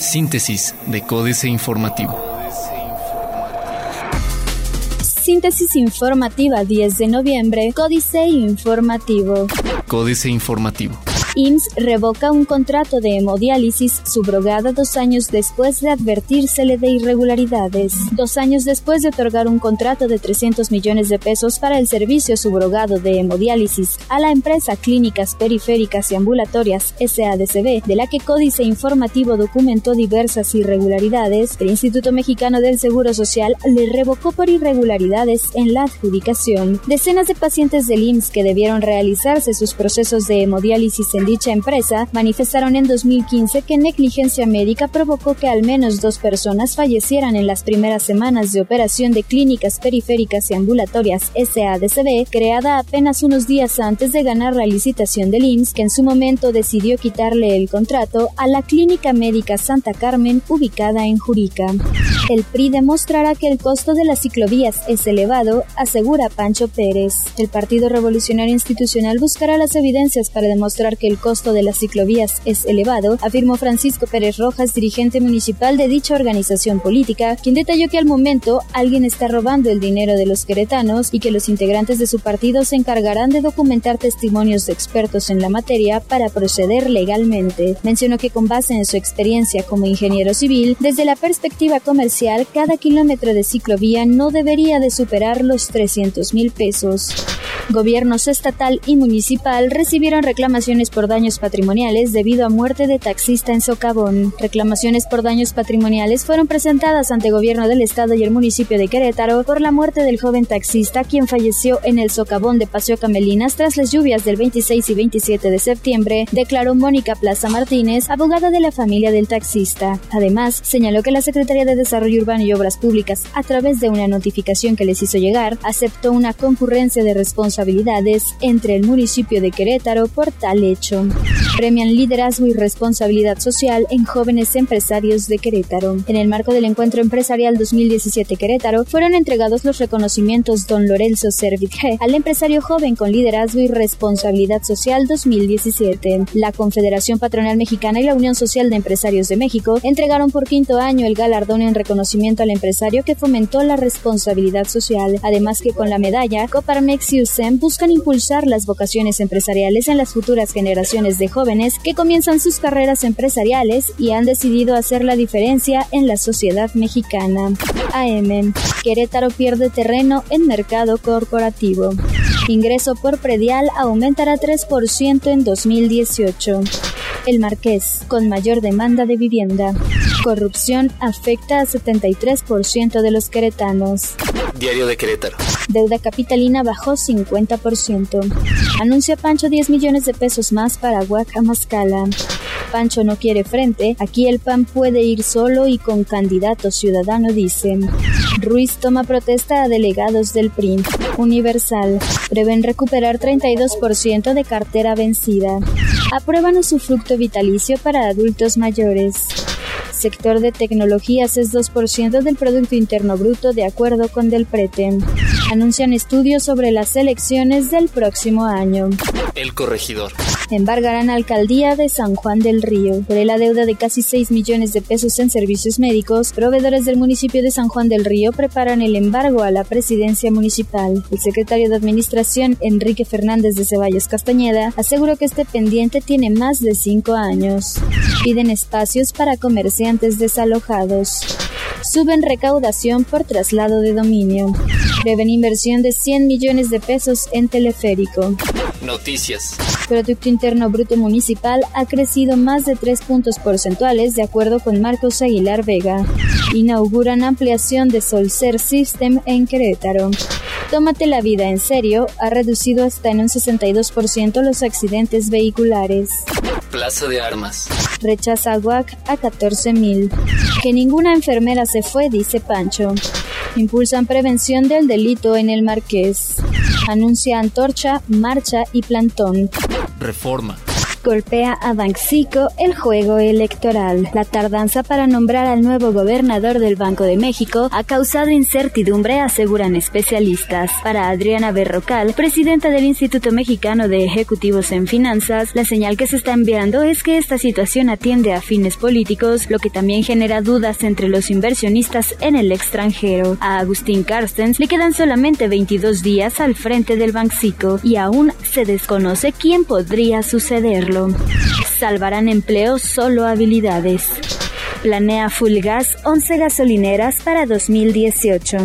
Síntesis de Códice Informativo. Síntesis informativa 10 de noviembre, Códice Informativo. Códice Informativo. IMSS revoca un contrato de hemodiálisis subrogada dos años después de advertírsele de irregularidades. Dos años después de otorgar un contrato de 300 millones de pesos para el servicio subrogado de hemodiálisis a la empresa Clínicas Periféricas y Ambulatorias SADCB, de la que Códice Informativo documentó diversas irregularidades, el Instituto Mexicano del Seguro Social le revocó por irregularidades en la adjudicación. Decenas de pacientes del IMSS que debieron realizarse sus procesos de hemodiálisis en dicha empresa manifestaron en 2015 que negligencia médica provocó que al menos dos personas fallecieran en las primeras semanas de operación de clínicas periféricas y ambulatorias SADCB, creada apenas unos días antes de ganar la licitación del IMSS, que en su momento decidió quitarle el contrato a la Clínica Médica Santa Carmen ubicada en Jurica. El PRI demostrará que el costo de las ciclovías es elevado, asegura Pancho Pérez. El Partido Revolucionario Institucional buscará las evidencias para demostrar que el costo de las ciclovías es elevado, afirmó Francisco Pérez Rojas, dirigente municipal de dicha organización política, quien detalló que al momento alguien está robando el dinero de los queretanos y que los integrantes de su partido se encargarán de documentar testimonios de expertos en la materia para proceder legalmente. Mencionó que con base en su experiencia como ingeniero civil, desde la perspectiva comercial, cada kilómetro de ciclovía no debería de superar los 300 mil pesos. Gobiernos estatal y municipal recibieron reclamaciones por daños patrimoniales debido a muerte de taxista en Socavón. Reclamaciones por daños patrimoniales fueron presentadas ante gobierno del estado y el municipio de Querétaro por la muerte del joven taxista quien falleció en el Socavón de Paseo Camelinas tras las lluvias del 26 y 27 de septiembre, declaró Mónica Plaza Martínez, abogada de la familia del taxista. Además, señaló que la Secretaría de Desarrollo Urbano y Obras Públicas, a través de una notificación que les hizo llegar, aceptó una concurrencia de responsabilidades entre el municipio de Querétaro por tal hecho. Premian liderazgo y responsabilidad social en jóvenes empresarios de Querétaro. En el marco del Encuentro Empresarial 2017 Querétaro, fueron entregados los reconocimientos Don Lorenzo Servit G al empresario joven con liderazgo y responsabilidad social 2017. La Confederación Patronal Mexicana y la Unión Social de Empresarios de México entregaron por quinto año el galardón en reconocimiento al empresario que fomentó la responsabilidad social. Además que con la medalla, Coparmex y USEM buscan impulsar las vocaciones empresariales en las futuras generaciones de jóvenes que comienzan sus carreras empresariales y han decidido hacer la diferencia en la sociedad mexicana. AM. Querétaro pierde terreno en mercado corporativo. Ingreso por predial aumentará 3% en 2018. El Marqués, con mayor demanda de vivienda. Corrupción afecta a 73% de los queretanos. Diario de Querétaro. Deuda capitalina bajó 50%. Anuncia Pancho 10 millones de pesos más para Guacamascala. Pancho no quiere frente, aquí el PAN puede ir solo y con candidato ciudadano, dicen. Ruiz toma protesta a delegados del PRI. Universal. Prevén recuperar 32% de cartera vencida. Aprueban usufructo vitalicio para adultos mayores sector de tecnologías es 2% del Producto Interno Bruto de acuerdo con Del Prete. Anuncian estudios sobre las elecciones del próximo año. El corregidor. Embargarán alcaldía de San Juan del Río. Por la deuda de casi 6 millones de pesos en servicios médicos, proveedores del municipio de San Juan del Río preparan el embargo a la presidencia municipal. El secretario de Administración, Enrique Fernández de Ceballos Castañeda, aseguró que este pendiente tiene más de 5 años. Piden espacios para comerciantes desalojados. Suben recaudación por traslado de dominio. Prevén inversión de 100 millones de pesos en teleférico. Noticias. Producto Interno Bruto Municipal ha crecido más de 3 puntos porcentuales de acuerdo con Marcos Aguilar Vega. Inauguran ampliación de Solcer System en Querétaro. Tómate la vida en serio ha reducido hasta en un 62% los accidentes vehiculares. Plaza de Armas. Rechaza a UAC a 14.000. Que ninguna enfermera se fue, dice Pancho. Impulsan prevención del delito en el Marqués. Anuncia antorcha, marcha y plantón. Reforma. Golpea a Banxico el juego electoral. La tardanza para nombrar al nuevo gobernador del Banco de México ha causado incertidumbre, aseguran especialistas. Para Adriana Berrocal, presidenta del Instituto Mexicano de Ejecutivos en Finanzas, la señal que se está enviando es que esta situación atiende a fines políticos, lo que también genera dudas entre los inversionistas en el extranjero. A Agustín Carstens le quedan solamente 22 días al frente del Banxico y aún se desconoce quién podría Salvarán empleos solo habilidades. Planea Full Gas 11 gasolineras para 2018.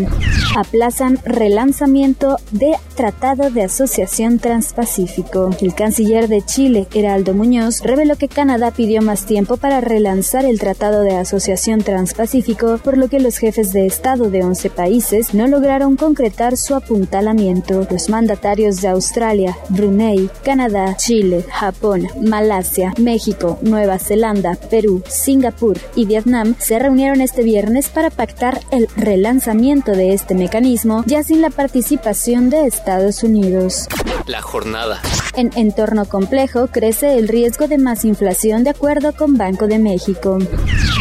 Aplazan relanzamiento de Tratado de Asociación Transpacífico. El canciller de Chile, Heraldo Muñoz, reveló que Canadá pidió más tiempo para relanzar el Tratado de Asociación Transpacífico, por lo que los jefes de Estado de 11 países no lograron concretar su apuntalamiento. Los mandatarios de Australia, Brunei, Canadá, Chile, Japón, Malasia, México, Nueva Zelanda, Perú, Singapur y Vietnam se reunieron este viernes para pactar el relanzamiento de este mecanismo, ya sin la participación de Estados Unidos. La jornada. En entorno complejo crece el riesgo de más inflación de acuerdo con Banco de México.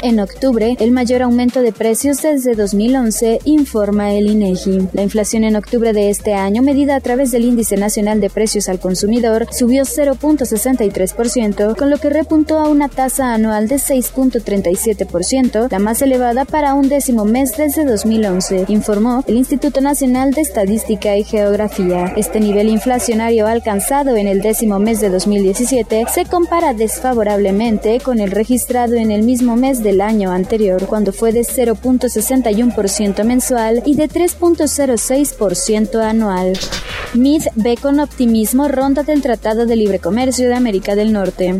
En octubre, el mayor aumento de precios desde 2011, informa el INEGI. La inflación en octubre de este año, medida a través del Índice Nacional de Precios al Consumidor, subió 0.63%, con lo que repuntó a una tasa anual de 6.37%, la más elevada para un décimo mes desde 2011, informó el Instituto Nacional de Estadística y Geografía. Este nivel inflacionario alcanzado en el décimo mes de 2017 se compara desfavorablemente con el registrado en el mismo mes del año anterior, cuando fue de 0.61% mensual y de 3.06% anual. Mid ve con optimismo ronda del Tratado de Libre Comercio de América del Norte.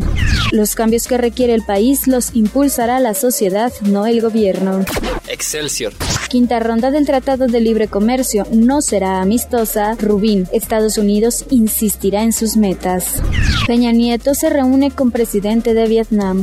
Los cambios que requiere el país los impulsará la sociedad, no el gobierno. Excelsior. Quinta ronda del Tratado de Libre Comercio no será amistosa. Rubín, Estados Unidos insistirá en sus metas. Peña Nieto se reúne con presidente de Vietnam.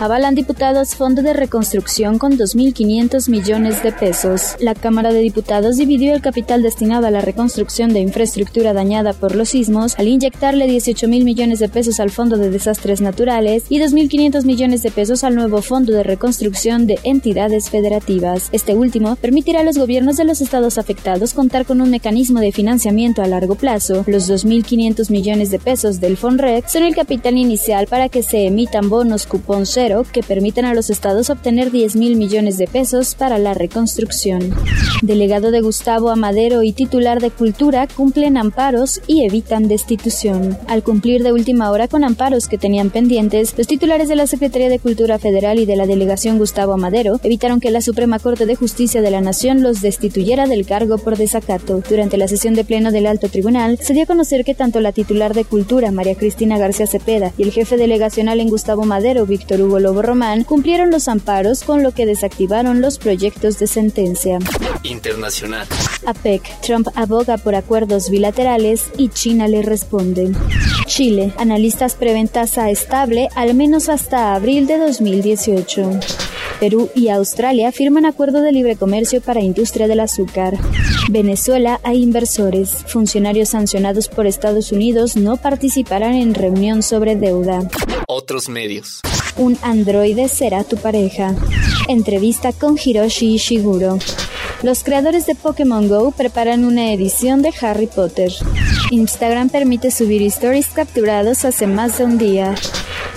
Avalan diputados Fondo de Reconstrucción con 2.500 millones de pesos. La Cámara de Diputados dividió el capital destinado a la reconstrucción de infraestructura dañada por los sismos al inyectarle 18 mil millones de pesos al Fondo de Desastres Naturales y 2.500 millones de pesos al nuevo Fondo de Reconstrucción de Entidades Federativas. Este último permitirá a los gobiernos de los estados afectados contar con un mecanismo de financiamiento a largo plazo. Los 2.500 millones de pesos del FONREC son el capital inicial para que se emitan bonos cupón cero que permitan a los estados obtener 10 mil millones de pesos para la reconstrucción. Delegado de Gustavo Amadero y titular de Cultura cumplen amparos y evitan destitución. Al cumplir de última hora con amparos que tenían pendientes, los titulares de la Secretaría de Cultura Federal y de la Delegación Gustavo Amadero evitaron que la Suprema Corte de Justicia de la Nación los destituyera del cargo por desacato. Durante la sesión de pleno del Alto Tribunal, se dio a conocer que tanto la titular de Cultura, María Cristina García Cepeda, y el jefe delegacional en Gustavo Madero, Víctor Hugo Lobo Román, cumplieron los amparos con lo que desactivaron los proyectos de sentencia. Internacional. APEC. Trump aboga por acuerdos bilaterales y China le responde. Chile. Analistas prevén tasa estable al menos hasta abril de 2018. Perú y Australia firman acuerdo de libre comercio para industria del azúcar. Venezuela hay inversores. Funcionarios sancionados por Estados Unidos no participarán en reunión sobre deuda. Otros medios. Un androide será tu pareja. Entrevista con Hiroshi Ishiguro. Los creadores de Pokémon Go preparan una edición de Harry Potter. Instagram permite subir stories capturados hace más de un día.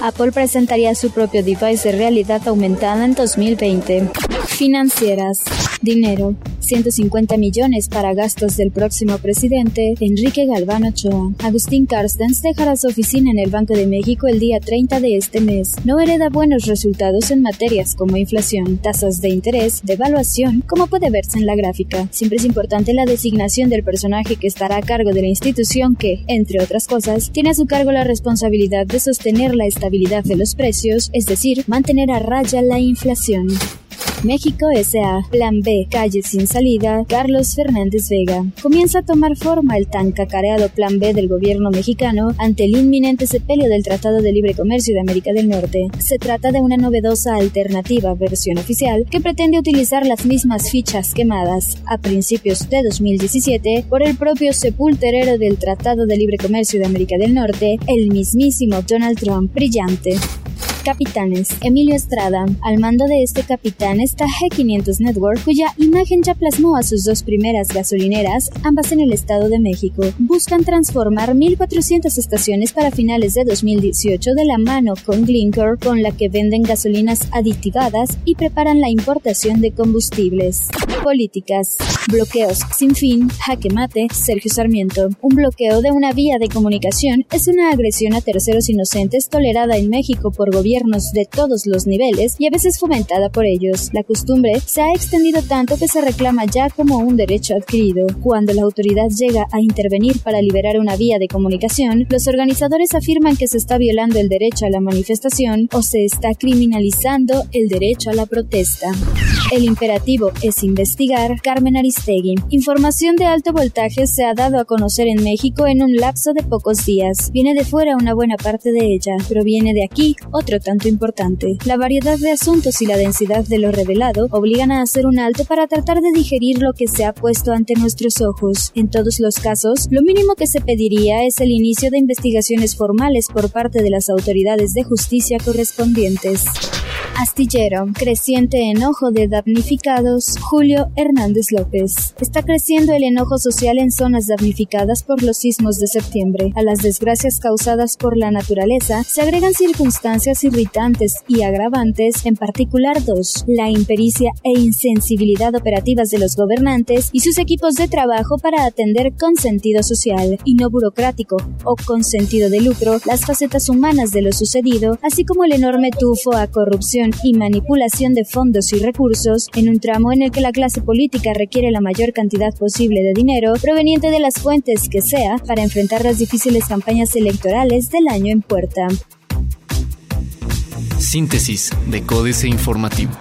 Apple presentaría su propio device de realidad aumentada en 2020. Financieras. Dinero. 150 millones para gastos del próximo presidente, Enrique Galván Ochoa. Agustín Carstens dejará su oficina en el Banco de México el día 30 de este mes. No hereda buenos resultados en materias como inflación, tasas de interés, devaluación, como puede verse en la gráfica. Siempre es importante la designación del personaje que estará a cargo de la institución que, entre otras cosas, tiene a su cargo la responsabilidad de sostener la estabilidad de los precios, es decir, mantener a raya la inflación. México S.A. Plan B, calle sin salida, Carlos Fernández Vega. Comienza a tomar forma el tan cacareado Plan B del gobierno mexicano ante el inminente sepelio del Tratado de Libre Comercio de América del Norte. Se trata de una novedosa alternativa, versión oficial, que pretende utilizar las mismas fichas quemadas a principios de 2017 por el propio sepulterero del Tratado de Libre Comercio de América del Norte, el mismísimo Donald Trump brillante. Capitanes. Emilio Estrada. Al mando de este capitán está G500 Network, cuya imagen ya plasmó a sus dos primeras gasolineras, ambas en el Estado de México. Buscan transformar 1.400 estaciones para finales de 2018 de la mano con Glencore, con la que venden gasolinas aditivadas y preparan la importación de combustibles. Políticas. Bloqueos sin fin. Jaque mate. Sergio Sarmiento. Un bloqueo de una vía de comunicación es una agresión a terceros inocentes tolerada en México por gobierno de todos los niveles y a veces fomentada por ellos. La costumbre se ha extendido tanto que se reclama ya como un derecho adquirido. Cuando la autoridad llega a intervenir para liberar una vía de comunicación, los organizadores afirman que se está violando el derecho a la manifestación o se está criminalizando el derecho a la protesta. El imperativo es investigar. Carmen Aristegui. Información de alto voltaje se ha dado a conocer en México en un lapso de pocos días. Viene de fuera una buena parte de ella, pero viene de aquí otro tanto importante. La variedad de asuntos y la densidad de lo revelado obligan a hacer un alto para tratar de digerir lo que se ha puesto ante nuestros ojos. En todos los casos, lo mínimo que se pediría es el inicio de investigaciones formales por parte de las autoridades de justicia correspondientes. Astillero, creciente enojo de damnificados, Julio Hernández López. Está creciendo el enojo social en zonas damnificadas por los sismos de septiembre. A las desgracias causadas por la naturaleza se agregan circunstancias irritantes y agravantes, en particular dos, la impericia e insensibilidad operativas de los gobernantes y sus equipos de trabajo para atender con sentido social y no burocrático o con sentido de lucro las facetas humanas de lo sucedido, así como el enorme tufo a corrupción y manipulación de fondos y recursos en un tramo en el que la clase política requiere la mayor cantidad posible de dinero proveniente de las fuentes que sea para enfrentar las difíciles campañas electorales del año en puerta. Síntesis de Códice Informativo.